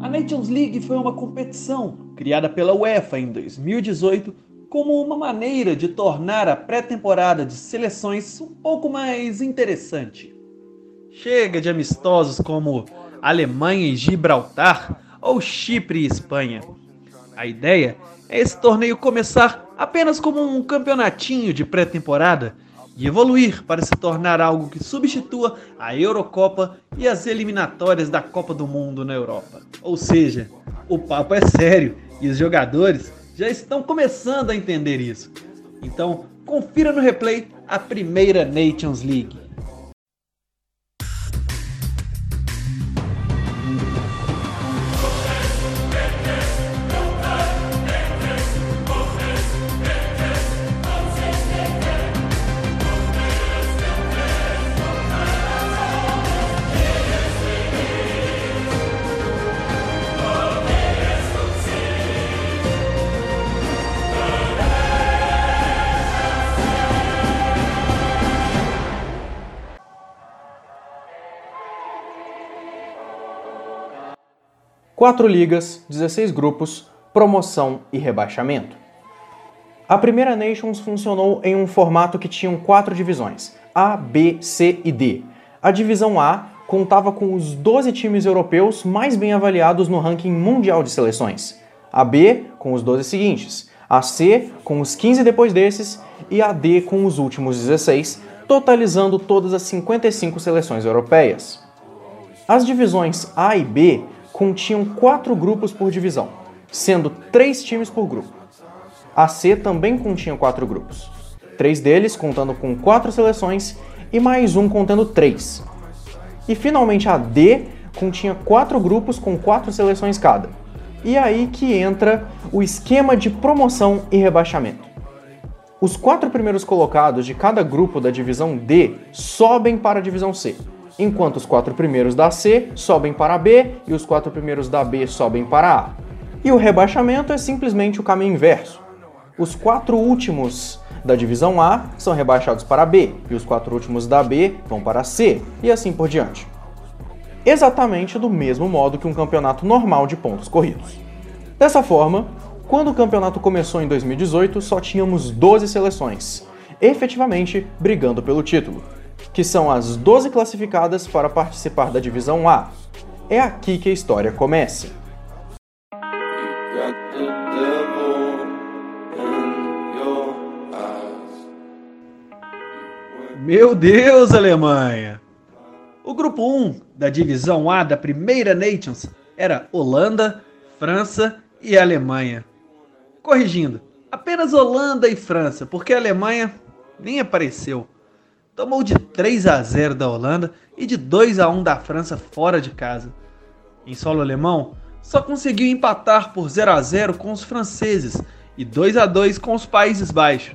A Nations League foi uma competição criada pela UEFA em 2018 como uma maneira de tornar a pré-temporada de seleções um pouco mais interessante. Chega de amistosos como Alemanha e Gibraltar ou Chipre e Espanha. A ideia é esse torneio começar apenas como um campeonatinho de pré-temporada e evoluir para se tornar algo que substitua a Eurocopa e as eliminatórias da Copa do Mundo na Europa. Ou seja, o papo é sério e os jogadores já estão começando a entender isso. Então, confira no replay a primeira Nations League. Quatro ligas, 16 grupos, promoção e rebaixamento. A primeira Nations funcionou em um formato que tinha quatro divisões, A, B, C e D. A divisão A contava com os 12 times europeus mais bem avaliados no ranking mundial de seleções. A B com os 12 seguintes, a C com os 15 depois desses e a D com os últimos 16, totalizando todas as 55 seleções europeias. As divisões A e B continham quatro grupos por divisão, sendo três times por grupo. A C também continha quatro grupos, três deles contando com quatro seleções e mais um contendo três. E finalmente a D continha quatro grupos com quatro seleções cada. E é aí que entra o esquema de promoção e rebaixamento. Os quatro primeiros colocados de cada grupo da divisão D sobem para a divisão C, enquanto os quatro primeiros da C sobem para B e os quatro primeiros da B sobem para A. E o rebaixamento é simplesmente o caminho inverso. Os quatro últimos da divisão A são rebaixados para B e os quatro últimos da B vão para C e assim por diante. Exatamente do mesmo modo que um campeonato normal de pontos corridos. Dessa forma, quando o campeonato começou em 2018, só tínhamos 12 seleções, efetivamente brigando pelo título que são as 12 classificadas para participar da divisão A. É aqui que a história começa. Meu Deus, Alemanha! O grupo 1 da divisão A da primeira Nations era Holanda, França e Alemanha. Corrigindo, apenas Holanda e França, porque a Alemanha nem apareceu tomou de 3 a 0 da Holanda e de 2 a 1 da França fora de casa. Em solo alemão, só conseguiu empatar por 0 a 0 com os franceses e 2 a 2 com os Países Baixos.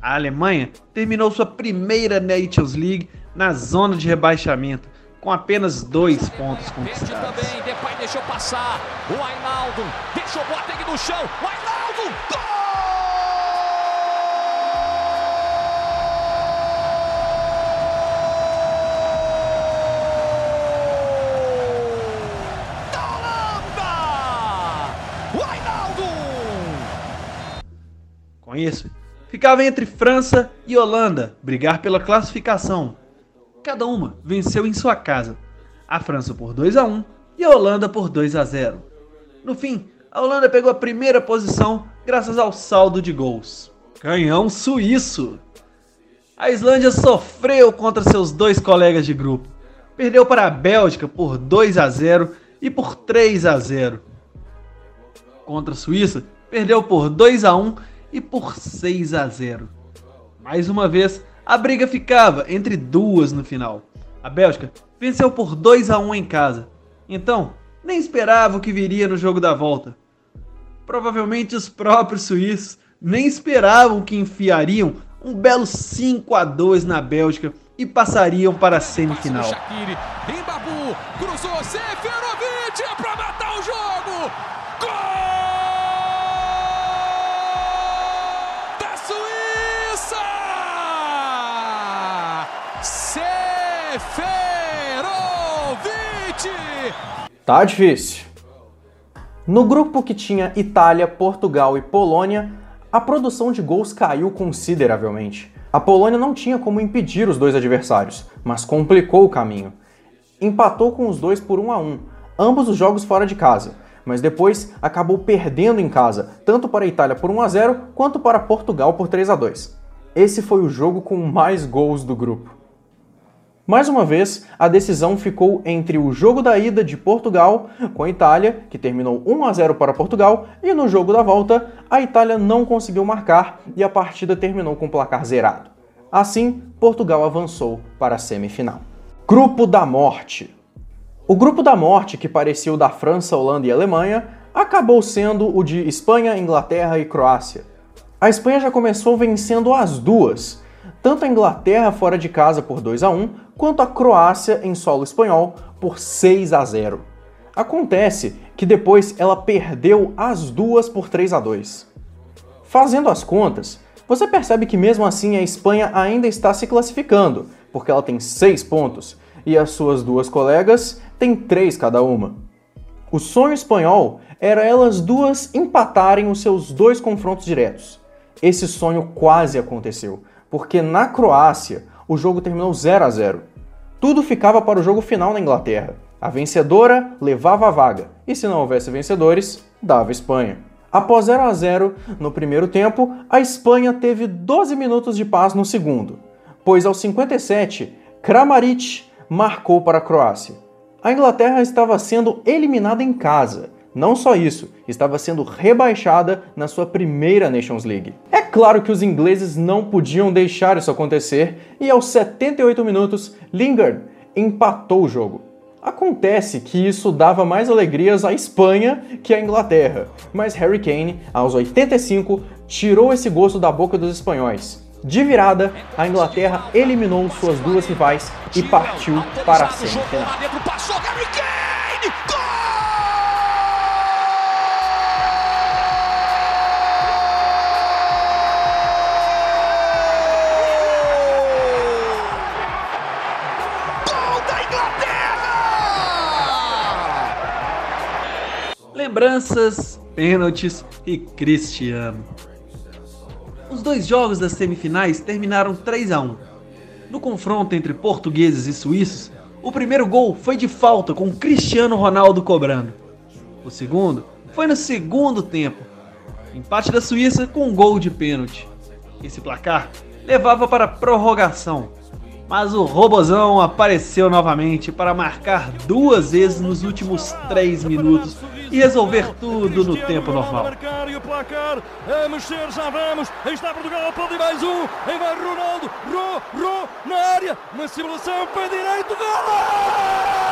A Alemanha terminou sua primeira Nations League na zona de rebaixamento, com apenas dois pontos conquistados. deixou passar, o Ainaldo deixou o no chão, o Ainaldo, gol! Com isso, ficava entre França e Holanda brigar pela classificação. Cada uma venceu em sua casa, a França por 2 a 1 e a Holanda por 2 a 0. No fim, a Holanda pegou a primeira posição graças ao saldo de gols. Canhão suíço! A Islândia sofreu contra seus dois colegas de grupo. Perdeu para a Bélgica por 2 a 0 e por 3 a 0. Contra a Suíça, perdeu por 2 a 1 e por 6 a 0. Mais uma vez, a briga ficava entre duas no final. A Bélgica venceu por 2 a 1 em casa. Então, nem esperava o que viria no jogo da volta. Provavelmente os próprios suíços nem esperavam que enfiariam um belo 5 a 2 na Bélgica e passariam para a semifinal. cruzou Seferovic é para matar o jogo. Gol! Tá difícil. No grupo que tinha Itália, Portugal e Polônia, a produção de gols caiu consideravelmente. A Polônia não tinha como impedir os dois adversários, mas complicou o caminho. Empatou com os dois por 1 a 1, ambos os jogos fora de casa, mas depois acabou perdendo em casa, tanto para a Itália por 1 a 0 quanto para Portugal por 3 a 2. Esse foi o jogo com mais gols do grupo. Mais uma vez, a decisão ficou entre o jogo da ida de Portugal com a Itália, que terminou 1 a 0 para Portugal, e no jogo da volta, a Itália não conseguiu marcar e a partida terminou com o placar zerado. Assim, Portugal avançou para a semifinal. Grupo da Morte. O grupo da morte, que parecia o da França, Holanda e Alemanha, acabou sendo o de Espanha, Inglaterra e Croácia. A Espanha já começou vencendo as duas, tanto a Inglaterra fora de casa por 2 a 1, quanto a Croácia em solo espanhol por 6 a 0. Acontece que depois ela perdeu as duas por 3 a 2. Fazendo as contas, você percebe que mesmo assim a Espanha ainda está se classificando, porque ela tem 6 pontos e as suas duas colegas têm 3 cada uma. O sonho espanhol era elas duas empatarem os seus dois confrontos diretos. Esse sonho quase aconteceu, porque na Croácia o jogo terminou 0 a 0. Tudo ficava para o jogo final na Inglaterra. A vencedora levava a vaga, e se não houvesse vencedores, dava Espanha. Após 0 a 0 no primeiro tempo, a Espanha teve 12 minutos de paz no segundo, pois aos 57, Kramaric marcou para a Croácia. A Inglaterra estava sendo eliminada em casa. Não só isso, estava sendo rebaixada na sua primeira Nations League. É claro que os ingleses não podiam deixar isso acontecer e aos 78 minutos, Lingard empatou o jogo. Acontece que isso dava mais alegrias à Espanha que à Inglaterra, mas Harry Kane, aos 85, tirou esse gosto da boca dos espanhóis. De virada, a Inglaterra eliminou suas duas rivais e partiu para a semifinal. Lembranças, pênaltis e Cristiano. Os dois jogos das semifinais terminaram 3 a 1. No confronto entre portugueses e suíços, o primeiro gol foi de falta com Cristiano Ronaldo cobrando. O segundo foi no segundo tempo, empate da Suíça com um gol de pênalti. Esse placar levava para prorrogação, mas o Robozão apareceu novamente para marcar duas vezes nos últimos 3 minutos e resolver tudo no tempo normal. A mexer, já vamos. Está Portugal, pode mais um. Aí vai Ronaldo, Ro, Ro, na área. Uma simulação, pé direito, gol!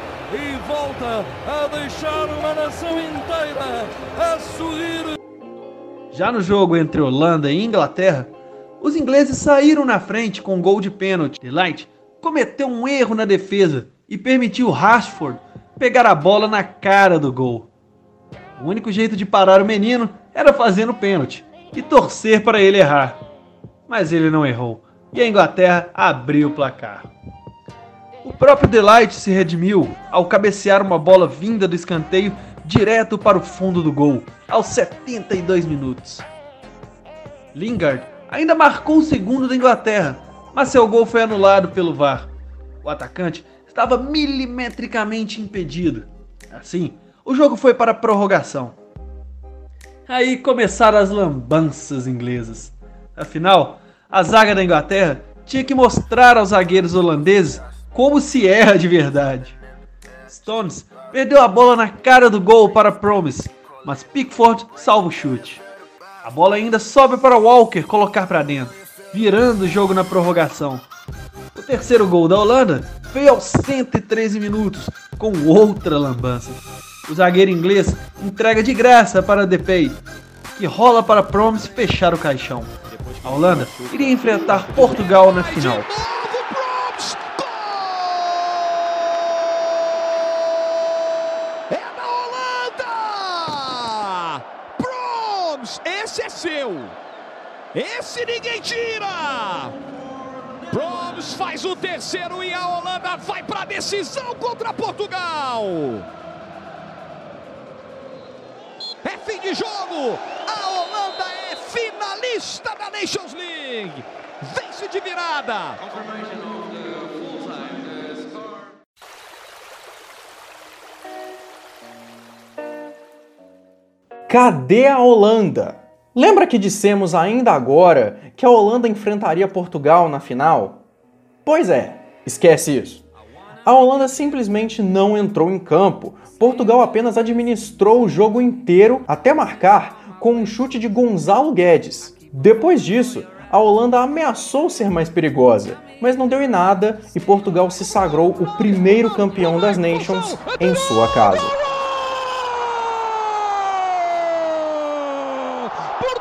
volta a deixar uma nação inteira a sorrir. Já no jogo entre Holanda e Inglaterra, os ingleses saíram na frente com um gol de pênalti. Delight cometeu um erro na defesa e permitiu Rashford pegar a bola na cara do gol. O único jeito de parar o menino era fazendo pênalti e torcer para ele errar. Mas ele não errou e a Inglaterra abriu o placar. O próprio Delight se redimiu ao cabecear uma bola vinda do escanteio direto para o fundo do gol, aos 72 minutos. Lingard ainda marcou o segundo da Inglaterra, mas seu gol foi anulado pelo VAR. O atacante estava milimetricamente impedido. Assim, o jogo foi para a prorrogação. Aí começaram as lambanças inglesas. Afinal, a zaga da Inglaterra tinha que mostrar aos zagueiros holandeses como se erra de verdade. Stones perdeu a bola na cara do gol para Promise, mas Pickford salva o chute. A bola ainda sobe para Walker colocar para dentro, virando o jogo na prorrogação. O terceiro gol da Holanda veio aos 113 minutos, com outra lambança. O zagueiro inglês entrega de graça para Depay, que rola para Promise fechar o caixão. A Holanda iria enfrentar Portugal na final. Esse é seu! Esse ninguém tira! Proms faz o terceiro e a Holanda vai para a decisão contra Portugal! É fim de jogo! A Holanda é finalista da Nations League! Vence de virada! Cadê a Holanda? Lembra que dissemos ainda agora que a Holanda enfrentaria Portugal na final? Pois é, esquece isso. A Holanda simplesmente não entrou em campo. Portugal apenas administrou o jogo inteiro até marcar com um chute de Gonzalo Guedes. Depois disso, a Holanda ameaçou ser mais perigosa, mas não deu em nada e Portugal se sagrou o primeiro campeão das Nations em sua casa. Mais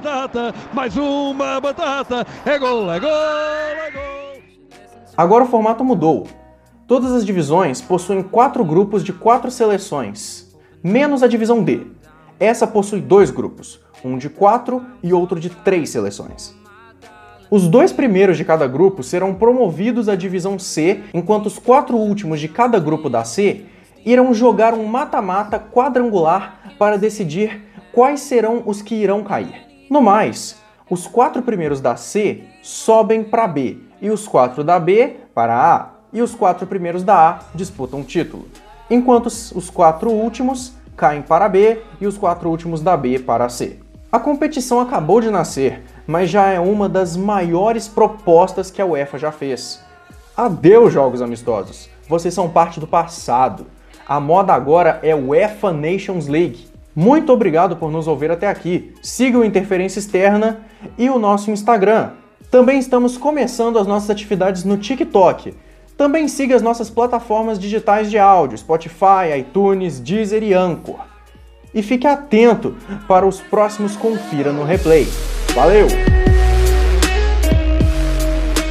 batata, mais uma batata. É gol, é gol, é gol. Agora o formato mudou. Todas as divisões possuem quatro grupos de quatro seleções, menos a divisão D. Essa possui dois grupos, um de quatro e outro de três seleções. Os dois primeiros de cada grupo serão promovidos à divisão C, enquanto os quatro últimos de cada grupo da C irão jogar um mata-mata quadrangular para decidir quais serão os que irão cair. No mais, os quatro primeiros da C sobem para B e os quatro da B para A, e os quatro primeiros da A disputam o título, enquanto os quatro últimos caem para B e os quatro últimos da B para C. A competição acabou de nascer, mas já é uma das maiores propostas que a UEFA já fez. Adeus, jogos amistosos. Vocês são parte do passado. A moda agora é UEFA Nations League. Muito obrigado por nos ouvir até aqui. Siga o Interferência Externa e o nosso Instagram. Também estamos começando as nossas atividades no TikTok. Também siga as nossas plataformas digitais de áudio, Spotify, iTunes, Deezer e Anchor. E fique atento para os próximos Confira no Replay. Valeu!